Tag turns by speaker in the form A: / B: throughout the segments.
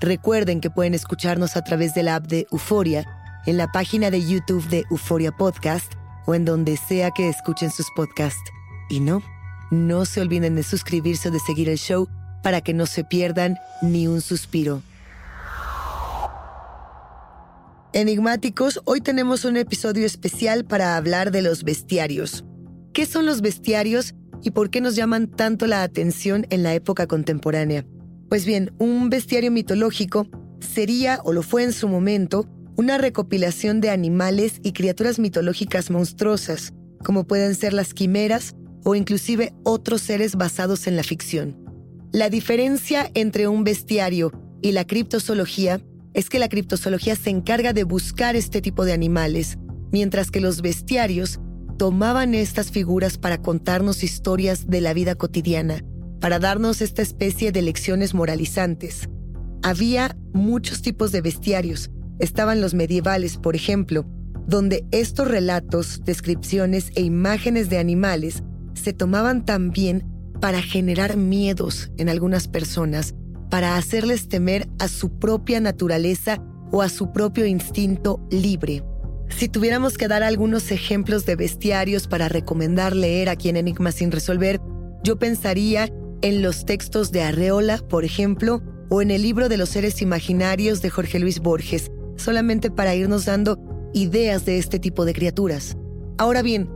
A: Recuerden que pueden escucharnos a través de la app de Euforia, en la página de YouTube de Euforia Podcast o en donde sea que escuchen sus podcasts. Y no, no se olviden de suscribirse o de seguir el show para que no se pierdan ni un suspiro. Enigmáticos, hoy tenemos un episodio especial para hablar de los bestiarios. ¿Qué son los bestiarios y por qué nos llaman tanto la atención en la época contemporánea? Pues bien, un bestiario mitológico sería, o lo fue en su momento, una recopilación de animales y criaturas mitológicas monstruosas, como pueden ser las quimeras o inclusive otros seres basados en la ficción. La diferencia entre un bestiario y la criptozoología es que la criptozoología se encarga de buscar este tipo de animales, mientras que los bestiarios tomaban estas figuras para contarnos historias de la vida cotidiana, para darnos esta especie de lecciones moralizantes. Había muchos tipos de bestiarios. Estaban los medievales, por ejemplo, donde estos relatos, descripciones e imágenes de animales se tomaban también para generar miedos en algunas personas, para hacerles temer a su propia naturaleza o a su propio instinto libre. Si tuviéramos que dar algunos ejemplos de bestiarios para recomendar leer aquí en Enigma sin resolver, yo pensaría en los textos de Arreola, por ejemplo, o en el libro de los seres imaginarios de Jorge Luis Borges, solamente para irnos dando ideas de este tipo de criaturas. Ahora bien,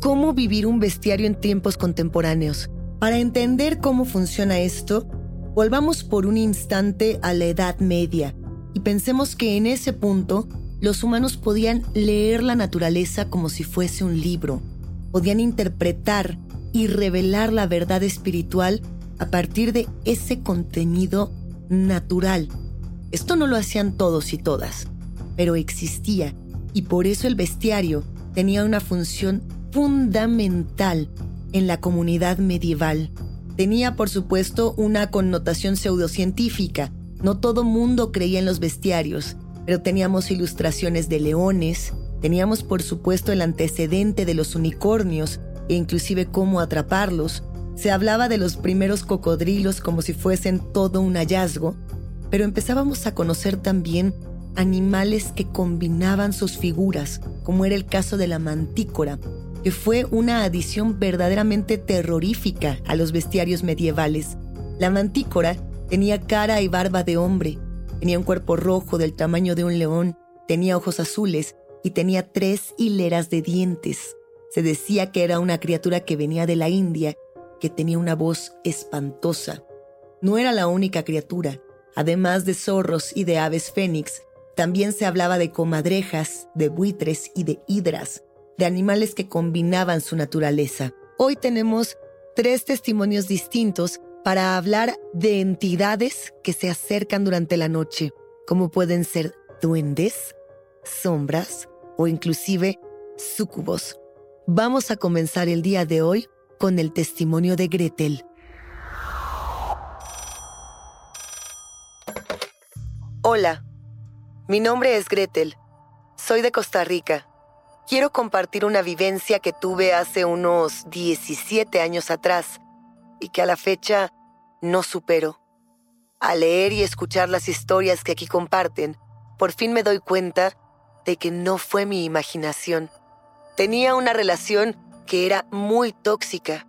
A: ¿cómo vivir un bestiario en tiempos contemporáneos? Para entender cómo funciona esto, volvamos por un instante a la Edad Media y pensemos que en ese punto los humanos podían leer la naturaleza como si fuese un libro, podían interpretar y revelar la verdad espiritual a partir de ese contenido natural. Esto no lo hacían todos y todas, pero existía y por eso el bestiario tenía una función fundamental en la comunidad medieval. Tenía, por supuesto, una connotación pseudocientífica. No todo mundo creía en los bestiarios, pero teníamos ilustraciones de leones, teníamos, por supuesto, el antecedente de los unicornios e inclusive cómo atraparlos. Se hablaba de los primeros cocodrilos como si fuesen todo un hallazgo, pero empezábamos a conocer también animales que combinaban sus figuras, como era el caso de la mantícora, que fue una adición verdaderamente terrorífica a los bestiarios medievales. La mantícora tenía cara y barba de hombre, tenía un cuerpo rojo del tamaño de un león, tenía ojos azules y tenía tres hileras de dientes. Se decía que era una criatura que venía de la India, que tenía una voz espantosa. No era la única criatura. Además de zorros y de aves fénix, también se hablaba de comadrejas, de buitres y de hidras, de animales que combinaban su naturaleza. Hoy tenemos tres testimonios distintos para hablar de entidades que se acercan durante la noche, como pueden ser duendes, sombras o inclusive súcubos. Vamos a comenzar el día de hoy con el testimonio de Gretel. Hola, mi nombre es Gretel. Soy de Costa Rica. Quiero compartir una vivencia que tuve hace unos 17 años atrás y que a la fecha no supero. Al leer y escuchar las historias que aquí comparten, por fin me doy cuenta de que no fue mi imaginación. Tenía una relación que era muy tóxica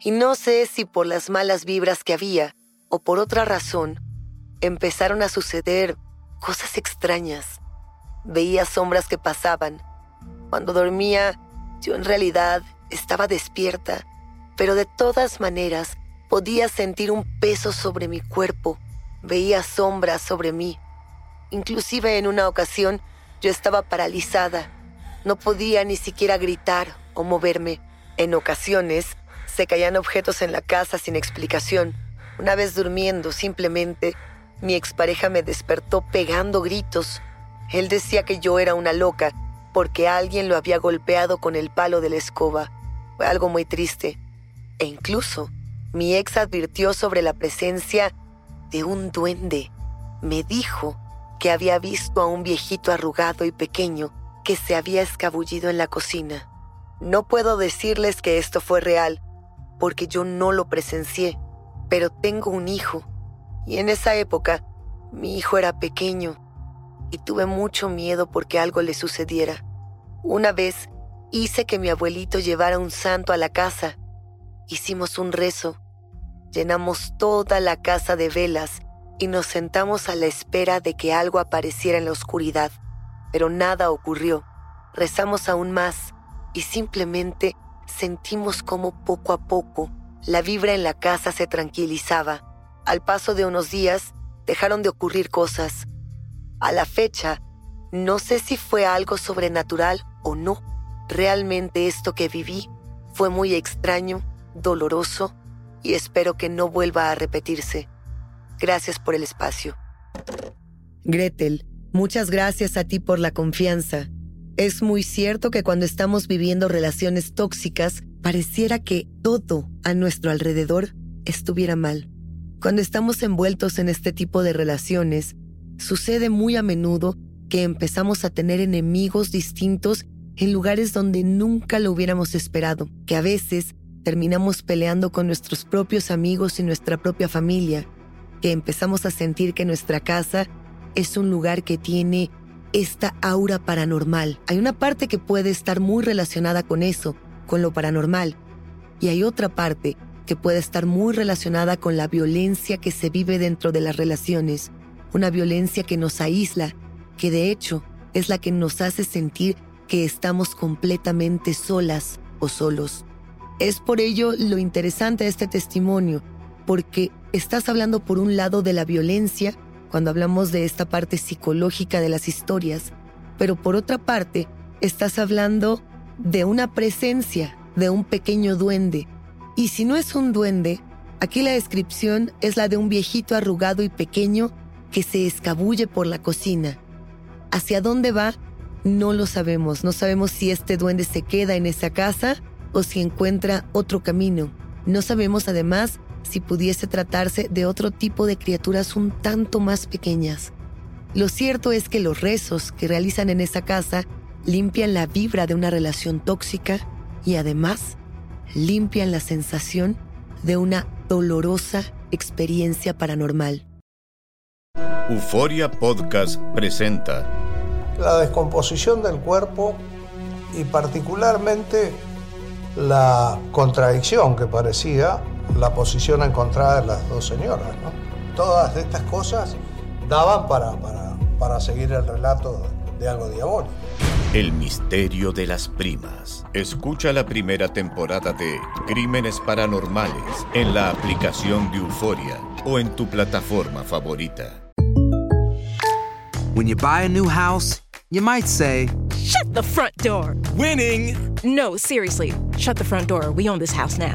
A: y no sé si por las malas vibras que había o por otra razón empezaron a suceder cosas extrañas. Veía sombras que pasaban. Cuando dormía, yo en realidad estaba despierta, pero de todas maneras podía sentir un peso sobre mi cuerpo. Veía sombras sobre mí. Inclusive en una ocasión yo estaba paralizada. No podía ni siquiera gritar o moverme. En ocasiones se caían objetos en la casa sin explicación. Una vez durmiendo, simplemente mi expareja me despertó pegando gritos. Él decía que yo era una loca porque alguien lo había golpeado con el palo de la escoba. Fue algo muy triste. E incluso mi ex advirtió sobre la presencia de un duende. Me dijo que había visto a un viejito arrugado y pequeño que se había escabullido en la cocina. No puedo decirles que esto fue real, porque yo no lo presencié, pero tengo un hijo y en esa época, mi hijo era pequeño y tuve mucho miedo porque algo le sucediera. Una vez hice que mi abuelito llevara un santo a la casa. Hicimos un rezo, llenamos toda la casa de velas y nos sentamos a la espera de que algo apareciera en la oscuridad. Pero nada ocurrió. Rezamos aún más y simplemente sentimos como poco a poco la vibra en la casa se tranquilizaba al paso de unos días, dejaron de ocurrir cosas. A la fecha, no sé si fue algo sobrenatural o no. Realmente esto que viví fue muy extraño, doloroso y espero que no vuelva a repetirse. Gracias por el espacio. Gretel, muchas gracias a ti por la confianza. Es muy cierto que cuando estamos viviendo relaciones tóxicas, pareciera que todo a nuestro alrededor estuviera mal. Cuando estamos envueltos en este tipo de relaciones, sucede muy a menudo que empezamos a tener enemigos distintos en lugares donde nunca lo hubiéramos esperado, que a veces terminamos peleando con nuestros propios amigos y nuestra propia familia, que empezamos a sentir que nuestra casa es un lugar que tiene esta aura paranormal. Hay una parte que puede estar muy relacionada con eso, con lo paranormal, y hay otra parte que puede estar muy relacionada con la violencia que se vive dentro de las relaciones, una violencia que nos aísla, que de hecho es la que nos hace sentir que estamos completamente solas o solos. Es por ello lo interesante de este testimonio, porque estás hablando por un lado de la violencia, cuando hablamos de esta parte psicológica de las historias, pero por otra parte estás hablando de una presencia, de un pequeño duende. Y si no es un duende, aquí la descripción es la de un viejito arrugado y pequeño que se escabulle por la cocina. ¿Hacia dónde va? No lo sabemos. No sabemos si este duende se queda en esa casa o si encuentra otro camino. No sabemos además si pudiese tratarse de otro tipo de criaturas un tanto más pequeñas. Lo cierto es que los rezos que realizan en esa casa limpian la vibra de una relación tóxica y además limpian la sensación de una dolorosa experiencia paranormal.
B: Euforia Podcast presenta
C: la descomposición del cuerpo y particularmente la contradicción que parecía la posición encontrada de las dos señoras. Todas estas cosas daban para, para, para seguir el relato de algo diabólico.
B: El misterio de las primas. Escucha la primera temporada de Crímenes Paranormales en la aplicación de Euforia o en tu plataforma favorita.
D: When you buy a new house, you might say,
E: Shut the front door!
F: Winning!
E: No, seriously, shut the front door. We own this house now.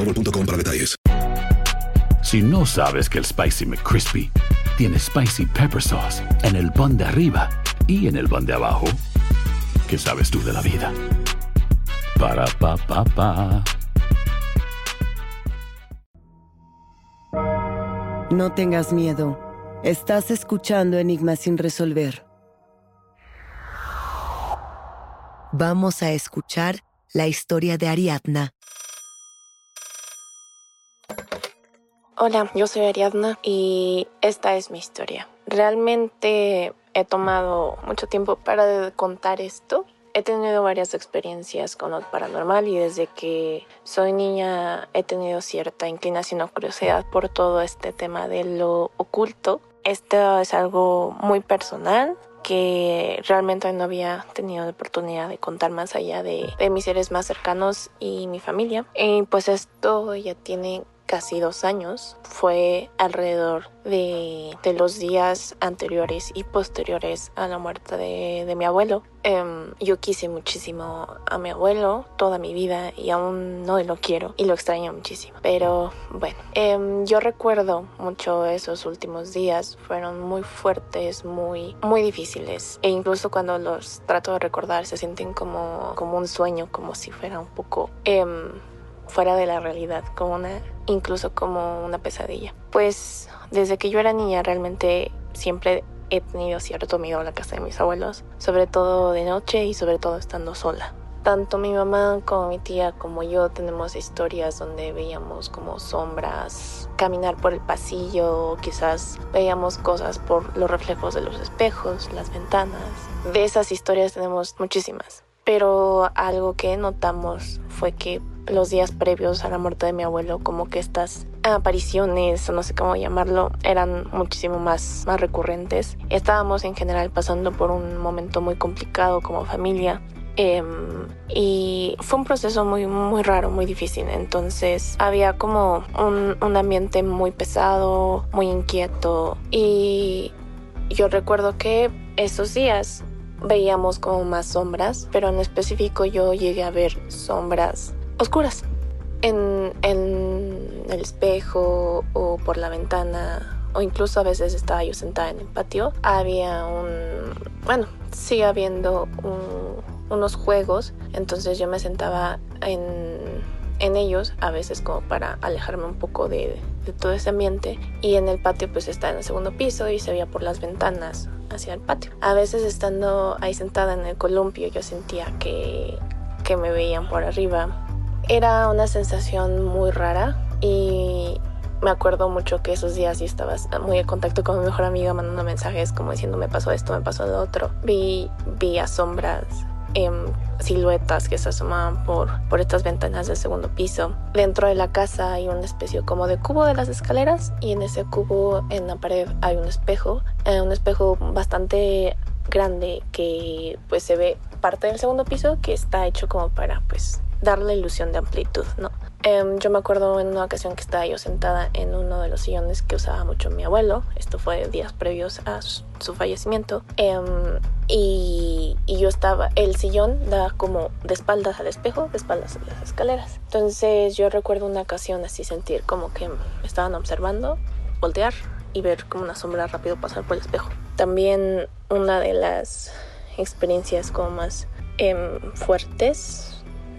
G: boostmobile.com para detalles.
H: Si no sabes que el Spicy McCrispy tiene Spicy Pepper Sauce en el pan de arriba y en el pan de abajo, ¿qué sabes tú de la vida? Para, pa, pa, pa.
A: No tengas miedo. Estás escuchando Enigmas sin resolver. Vamos a escuchar la historia de Ariadna.
I: Hola, yo soy Ariadna y esta es mi historia. Realmente he tomado mucho tiempo para contar esto. He tenido varias experiencias con lo paranormal y desde que soy niña he tenido cierta inclinación o curiosidad por todo este tema de lo oculto. Esto es algo muy personal que realmente no había tenido la oportunidad de contar más allá de, de mis seres más cercanos y mi familia. Y pues esto ya tiene casi dos años. Fue alrededor de, de los días anteriores y posteriores a la muerte de, de mi abuelo. Em, yo quise muchísimo a mi abuelo toda mi vida y aún no lo quiero y lo extraño muchísimo. Pero bueno, em, yo recuerdo mucho esos últimos días. Fueron muy fuertes, muy, muy difíciles. E incluso cuando los trato de recordar se sienten como, como un sueño, como si fuera un poco... Em, fuera de la realidad, como una, incluso como una pesadilla. Pues desde que yo era niña realmente siempre he tenido cierto miedo a la casa de mis abuelos, sobre todo de noche y sobre todo estando sola. Tanto mi mamá como mi tía como yo tenemos historias donde veíamos como sombras caminar por el pasillo, quizás veíamos cosas por los reflejos de los espejos, las ventanas. De esas historias tenemos muchísimas. Pero algo que notamos fue que los días previos a la muerte de mi abuelo, como que estas apariciones, o no sé cómo llamarlo, eran muchísimo más, más recurrentes. Estábamos en general pasando por un momento muy complicado como familia. Em, y fue un proceso muy, muy raro, muy difícil. Entonces había como un, un ambiente muy pesado, muy inquieto. Y yo recuerdo que esos días veíamos como más sombras, pero en específico yo llegué a ver sombras oscuras. En, en el espejo o por la ventana o incluso a veces estaba yo sentada en el patio, había un, bueno, sigue habiendo unos juegos, entonces yo me sentaba en, en, ellos a veces como para alejarme un poco de, de todo ese ambiente y en el patio pues está en el segundo piso y se veía por las ventanas hacia el patio. A veces estando ahí sentada en el columpio yo sentía que, que me veían por arriba. Era una sensación muy rara y me acuerdo mucho que esos días yo estaba muy en contacto con mi mejor amiga mandando mensajes como diciendo me pasó esto, me pasó lo otro. Vi, vi a sombras, eh, siluetas que se asomaban por, por estas ventanas del segundo piso. Dentro de la casa hay una especie como de cubo de las escaleras y en ese cubo en la pared hay un espejo, eh, un espejo bastante grande que pues se ve parte del segundo piso que está hecho como para pues dar la ilusión de amplitud, ¿no? Em, yo me acuerdo en una ocasión que estaba yo sentada en uno de los sillones que usaba mucho mi abuelo. Esto fue días previos a su, fallecimiento. Em, y, y, yo estaba, el sillón da como de espaldas al espejo, de espaldas a las escaleras. Entonces yo recuerdo una ocasión así sentir como que me estaban observando, voltear y ver como una sombra rápido pasar por el espejo. También una de las experiencias como más em, fuertes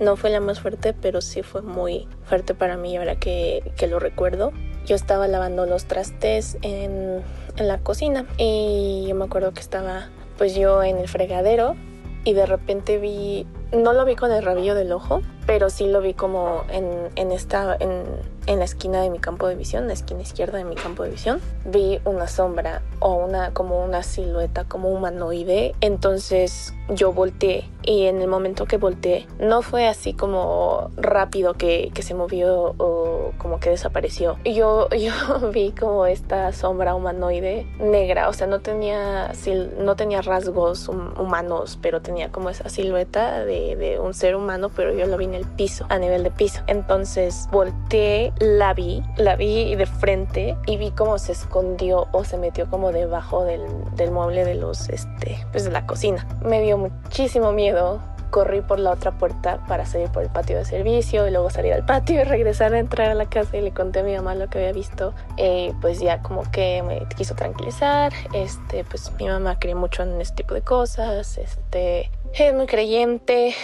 I: no fue la más fuerte, pero sí fue muy fuerte para mí ahora que, que lo recuerdo. Yo estaba lavando los trastes en, en la cocina y yo me acuerdo que estaba pues yo en el fregadero y de repente vi, no lo vi con el rabillo del ojo, pero sí lo vi como en, en esta, en, en, la esquina de mi campo de visión, la esquina izquierda de mi campo de visión, vi una sombra o una, como una silueta, como humanoide, entonces yo volteé y en el momento que volteé, no fue así como rápido que, que se movió o como que desapareció. Yo, yo vi como esta sombra humanoide negra, o sea, no tenía, no tenía rasgos humanos, pero tenía como esa silueta de, de un ser humano, pero yo lo vi el piso, a nivel de piso. Entonces volteé, la vi, la vi de frente y vi cómo se escondió o se metió como debajo del, del mueble de los, este, pues de la cocina. Me dio muchísimo miedo corrí por la otra puerta para salir por el patio de servicio y luego salir al patio y regresar a entrar a la casa y le conté a mi mamá lo que había visto. Eh, pues ya como que me quiso tranquilizar. Este, pues mi mamá cree mucho en este tipo de cosas. Este, es muy creyente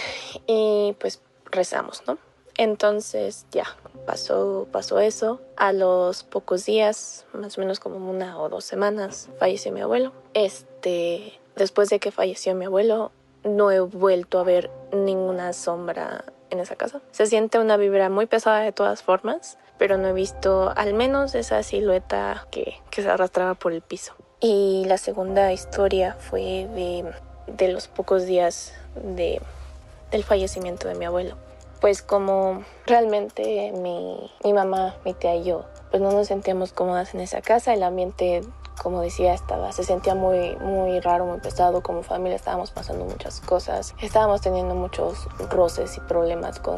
I: y pues rezamos, ¿no? Entonces ya pasó, pasó eso. A los pocos días, más o menos como una o dos semanas, falleció mi abuelo. Este, después de que falleció mi abuelo, no he vuelto a ver ninguna sombra en esa casa. Se siente una vibra muy pesada de todas formas, pero no he visto al menos esa silueta que, que se arrastraba por el piso. Y la segunda historia fue de, de los pocos días de del fallecimiento de mi abuelo. Pues como realmente mi, mi mamá, mi tía y yo, pues no nos sentíamos cómodas en esa casa, el ambiente como decía, estaba, se sentía muy, muy raro, muy pesado. Como familia estábamos pasando muchas cosas. Estábamos teniendo muchos roces y problemas con,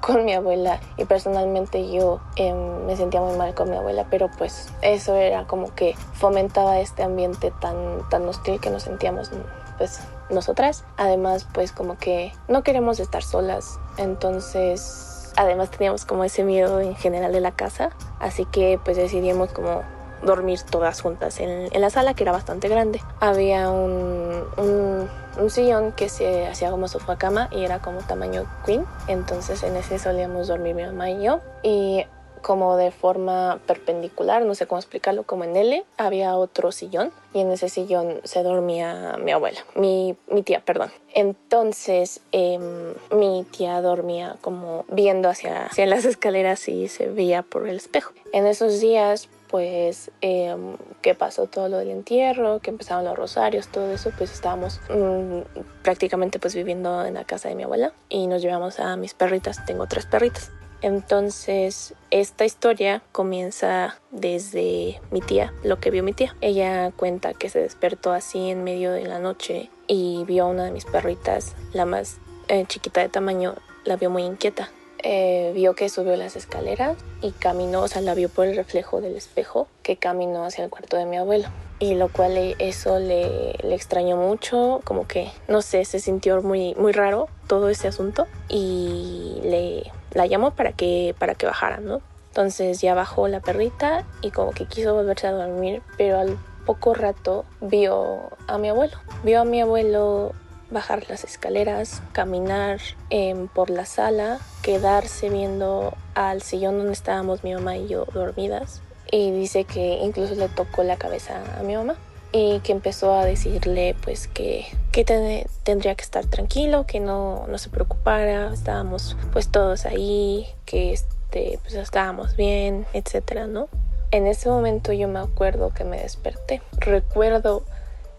I: con mi abuela. Y personalmente yo em, me sentía muy mal con mi abuela, pero pues eso era como que fomentaba este ambiente tan, tan hostil que nos sentíamos pues nosotras. Además, pues como que no queremos estar solas. Entonces, además teníamos como ese miedo en general de la casa. Así que pues decidimos como dormir todas juntas en, la sala que era bastante grande. Había un, un, un, sillón que se hacía como sofá cama y era como tamaño queen. Entonces en ese solíamos dormir mi mamá y yo. Y como de forma perpendicular, no sé cómo explicarlo, como en L, había otro sillón y en ese sillón se dormía mi abuela, mi, mi tía, perdón. Entonces em, mi tía dormía como viendo hacia, hacia las escaleras y se veía por el espejo. En esos días pues em, que pasó todo lo del entierro, que empezaron los rosarios, todo eso, pues estábamos mm, prácticamente pues viviendo en la casa de mi abuela y nos llevamos a mis perritas, tengo tres perritas. Entonces, esta historia comienza desde mi tía, lo que vio mi tía. Ella cuenta que se despertó así en medio de la noche y vio a una de mis perritas, la más eh, chiquita de tamaño, la vio muy inquieta. Eh, vio que subió las escaleras y caminó, o sea, la vio por el reflejo del espejo que caminó hacia el cuarto de mi abuelo. Y lo cual eso le, le extrañó mucho, como que, no sé, se sintió muy, muy raro todo ese asunto y le la llamó para que, para que bajara, ¿no? Entonces ya bajó la perrita y como que quiso volverse a dormir, pero al poco rato vio a mi abuelo. Vio a mi abuelo bajar las escaleras, caminar em, por la sala, quedarse viendo al sillón donde estábamos mi mamá y yo dormidas. Y dice que incluso le tocó la cabeza a mi mamá y que empezó a decirle pues que, que tendría que estar tranquilo, que no, no se preocupara, estábamos pues todos ahí, que este, pues estábamos bien, etcétera, ¿no? En ese momento yo me acuerdo que me desperté. Recuerdo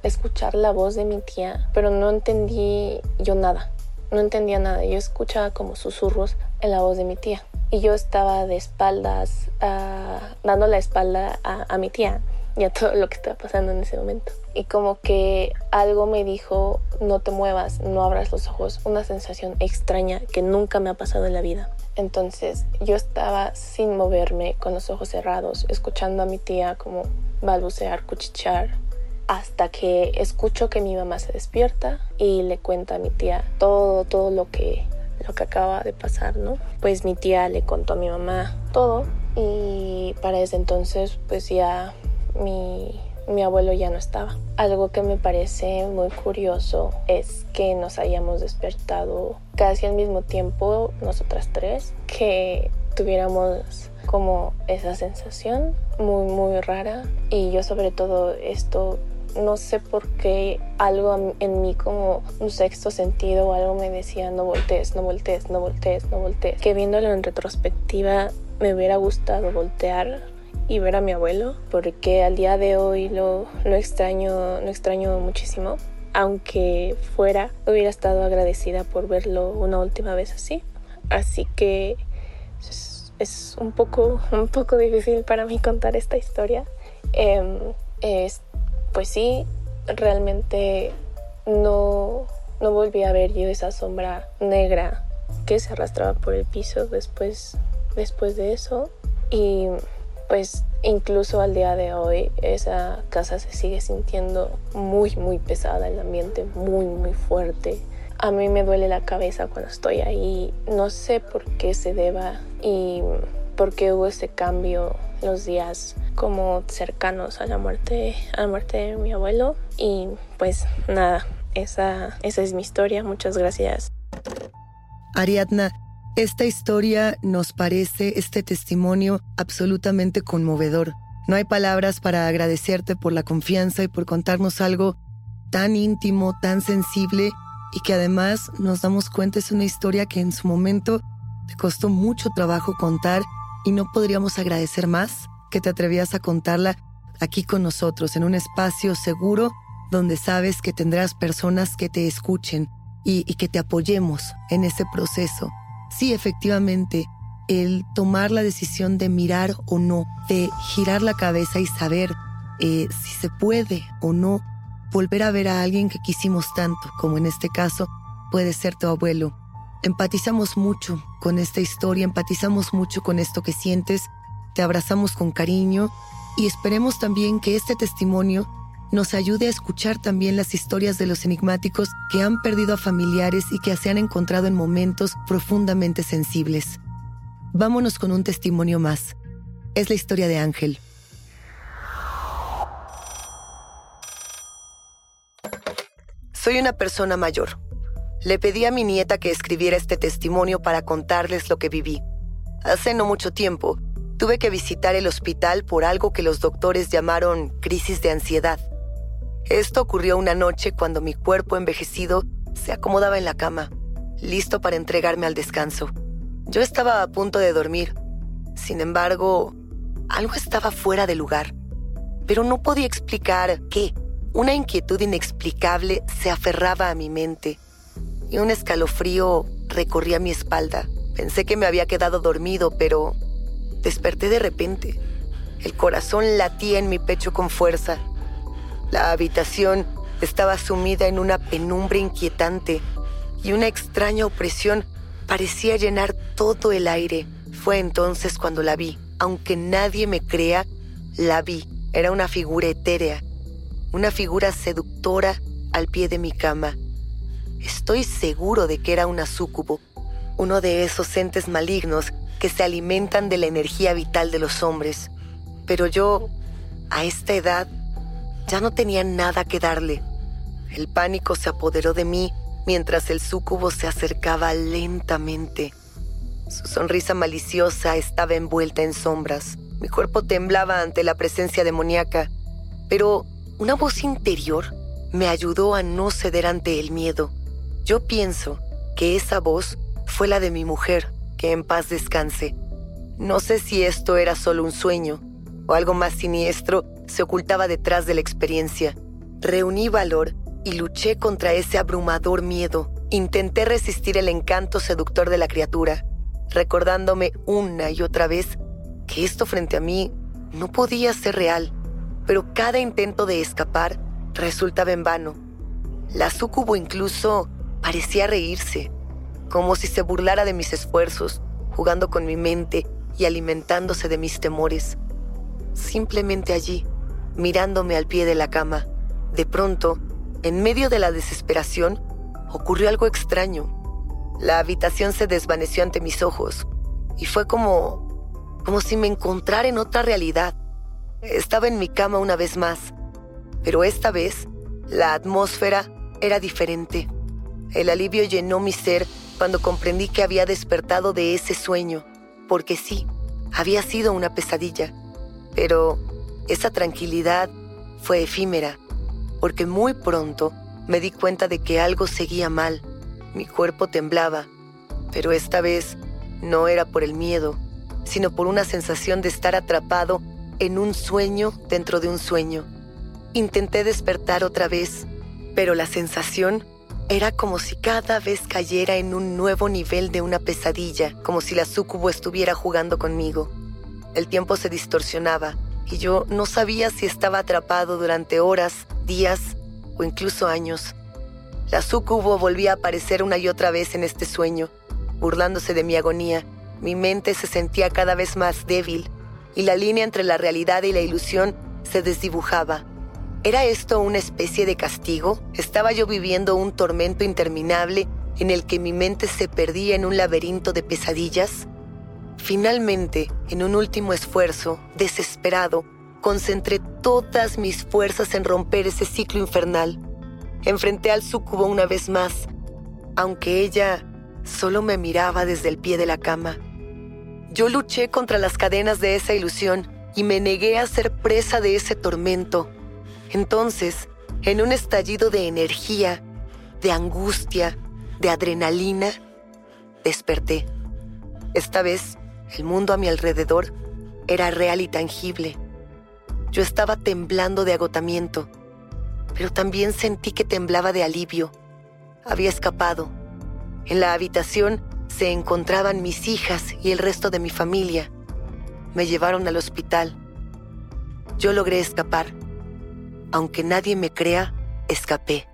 I: escuchar la voz de mi tía, pero no entendí yo nada. No entendía nada. Yo escuchaba como susurros en la voz de mi tía. Y yo estaba de espaldas, dando la espalda a mi tía y a todo lo que estaba pasando en ese momento. Y como que algo me dijo, no te muevas, no abras los ojos. Una sensación extraña que nunca me ha pasado en la vida. Entonces yo estaba sin moverme, con los ojos cerrados, escuchando a mi tía como balbucear, cuchichear, hasta que escucho que mi mamá se despierta y le cuenta a mi tía todo, todo lo que, lo que acaba de pasar, ¿no? Pues mi tía le contó a mi mamá todo y para ese entonces pues ya mi, mi abuelo ya no estaba. Algo que me parece muy curioso es que nos hayamos despertado casi al mismo tiempo, nosotras tres, que tuviéramos como esa sensación muy muy rara y yo sobre todo esto no sé por qué algo en mí como un sexto sentido o algo me decía no voltees, no voltees, no voltees, no voltees. Que viéndolo en retrospectiva me hubiera gustado voltear y ver a mi abuelo porque al día de hoy lo, lo extraño, lo extraño muchísimo. Aunque fuera, hubiera estado agradecida por verlo una última vez así. Así que es, es un, poco, un poco difícil para mí contar esta historia. Eh, es, pues sí, realmente no, no volví a ver yo esa sombra negra que se arrastraba por el piso después, después de eso. Y pues incluso al día de hoy esa casa se sigue sintiendo muy, muy pesada, el ambiente muy, muy fuerte. A mí me duele la cabeza cuando estoy ahí. No sé por qué se deba y por qué hubo ese cambio los días como cercanos a la muerte, a la muerte de mi abuelo. Y pues nada, esa, esa es mi historia. Muchas gracias.
A: Ariadna, esta historia nos parece, este testimonio, absolutamente conmovedor. No hay palabras para agradecerte por la confianza y por contarnos algo tan íntimo, tan sensible y que además nos damos cuenta es una historia que en su momento te costó mucho trabajo contar y no podríamos agradecer más que te atrevías a contarla aquí con nosotros, en un espacio seguro donde sabes que tendrás personas que te escuchen y, que te apoyemos en ese proceso. Sí, efectivamente, el tomar la decisión de mirar o no, de girar la cabeza y saber eh, si se puede o no volver a ver a alguien que quisimos tanto, como en este caso puede ser tu abuelo. Empatizamos mucho con esta historia, empatizamos mucho con esto que sientes, te abrazamos con cariño y esperemos también que este testimonio nos ayude a escuchar también las historias de los enigmáticos que han perdido a familiares y que se han encontrado en momentos profundamente sensibles. Vámonos con un testimonio más. Es la historia de Ángel. Soy una persona mayor. Le pedí a mi nieta que escribiera este testimonio para contarles lo que viví. Hace no mucho tiempo, tuve que visitar el hospital por algo que los doctores llamaron crisis de ansiedad. Esto ocurrió una noche cuando mi cuerpo envejecido se acomodaba en la cama, listo para entregarme al descanso. Yo estaba a punto de dormir. Sin embargo, algo estaba fuera de lugar. Pero no podía explicar qué. Una inquietud inexplicable se aferraba a mi mente y un escalofrío recorría mi espalda. Pensé que me había quedado dormido, pero desperté de repente. El corazón latía en mi pecho con fuerza. La habitación estaba sumida en una penumbra inquietante y una extraña opresión parecía llenar todo el aire. Fue entonces cuando la vi. Aunque nadie me crea, la vi. Era una figura etérea, una figura seductora al pie de mi cama. Estoy seguro de que era una súcubo, uno de esos entes malignos que se alimentan de la energía vital de los hombres. Pero yo, a esta edad, Ya no tenía nada que darle. El pánico se apoderó de mí mientras el súcubo se acercaba lentamente. Su sonrisa maliciosa estaba envuelta en sombras. Mi cuerpo temblaba ante la presencia demoníaca, pero una voz interior me ayudó a no ceder ante el miedo. Yo pienso que esa voz fue la de mi mujer, que en paz descanse. No sé si esto era solo un sueño o algo más siniestro se ocultaba detrás de la experiencia. Reuní valor y luché contra ese abrumador miedo. Intenté resistir el encanto seductor de la criatura, recordándome una y otra vez que esto frente a mí no podía ser real, pero cada intento de escapar resultaba en vano. La sucubo incluso parecía reírse, como si se burlara de mis esfuerzos, jugando con mi mente y alimentándose de mis temores. Simplemente allí, mirándome al pie de la cama, de pronto, en medio de la desesperación, ocurrió algo extraño. La habitación se desvaneció ante mis ojos y fue como como si me encontrara en otra realidad. Estaba en mi cama una vez más, pero esta vez la atmósfera era diferente. El alivio llenó mi ser cuando comprendí que había despertado de ese sueño, porque sí, había sido una pesadilla, pero esa tranquilidad fue efímera, porque muy pronto me di cuenta de que algo seguía mal. Mi cuerpo temblaba, pero esta vez no era por el miedo, sino por una sensación de estar atrapado en un sueño dentro de un sueño. Intenté despertar otra vez, pero la sensación era como si cada vez cayera en un nuevo nivel de una pesadilla, como si la súcubo estuviera jugando conmigo. El tiempo se distorsionaba y yo no sabía si estaba atrapado durante horas, días o incluso años. La súcubo volvía a aparecer una y otra vez en este sueño, burlándose de mi agonía mi mente se sentía cada vez más débil y la línea entre la realidad y la ilusión se desdibujaba. ¿Era esto una especie de castigo? ¿Estaba yo viviendo un tormento interminable en el que mi mente se perdía en un laberinto de pesadillas? Finalmente, en un último esfuerzo, desesperado, concentré todas mis fuerzas en romper ese ciclo infernal. Enfrenté al sucubo una vez más, aunque ella solo me miraba desde el pie de la cama. Yo luché contra las cadenas de esa ilusión y me negué a ser presa de ese tormento. Entonces, en un estallido de energía, de angustia, de adrenalina, desperté. Esta vez, el mundo a mi alrededor era real y tangible. Yo estaba temblando de agotamiento, pero también sentí que temblaba de alivio. Había escapado. En la habitación se encontraban mis hijas y el resto de mi familia. Me llevaron al hospital. Yo logré escapar. Aunque nadie me crea, escapé.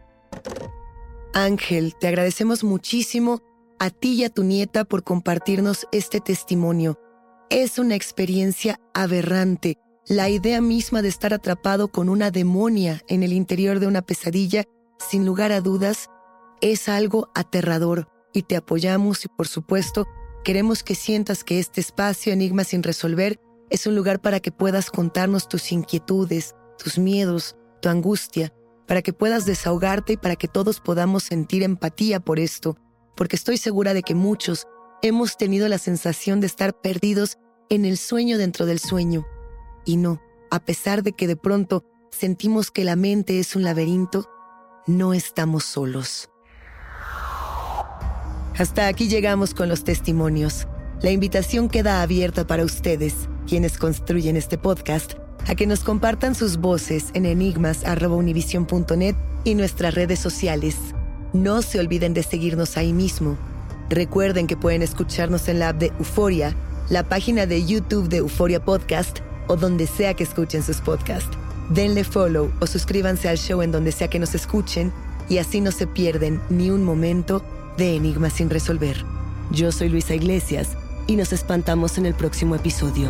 A: Ángel, te agradecemos muchísimo a ti y a tu nieta por compartirnos este testimonio. Es una experiencia aberrante. La idea misma de estar atrapado con una demonia en el interior de una pesadilla, sin lugar a dudas, es algo aterrador y te apoyamos y por supuesto queremos que sientas que este espacio Enigma sin resolver es un lugar para que puedas contarnos tus inquietudes, tus miedos, tu angustia, para que puedas desahogarte y para que todos podamos sentir empatía por esto, porque estoy segura de que muchos hemos tenido la sensación de estar perdidos en el sueño dentro del sueño. Y no, a pesar de que de pronto sentimos que la mente es un laberinto, no estamos solos. Hasta aquí llegamos con los testimonios. La invitación queda abierta para ustedes, quienes construyen este podcast, a que nos compartan sus voces en enigmas.univision.net y nuestras redes sociales. No se olviden de seguirnos ahí mismo. Recuerden que pueden escucharnos en la app de Euforia, la página de YouTube de Euforia Podcast o donde sea que escuchen sus podcasts. Denle follow o suscríbanse al show en donde sea que nos escuchen y así no se pierden ni un momento de Enigmas sin resolver. Yo soy Luisa Iglesias y nos espantamos en el próximo episodio.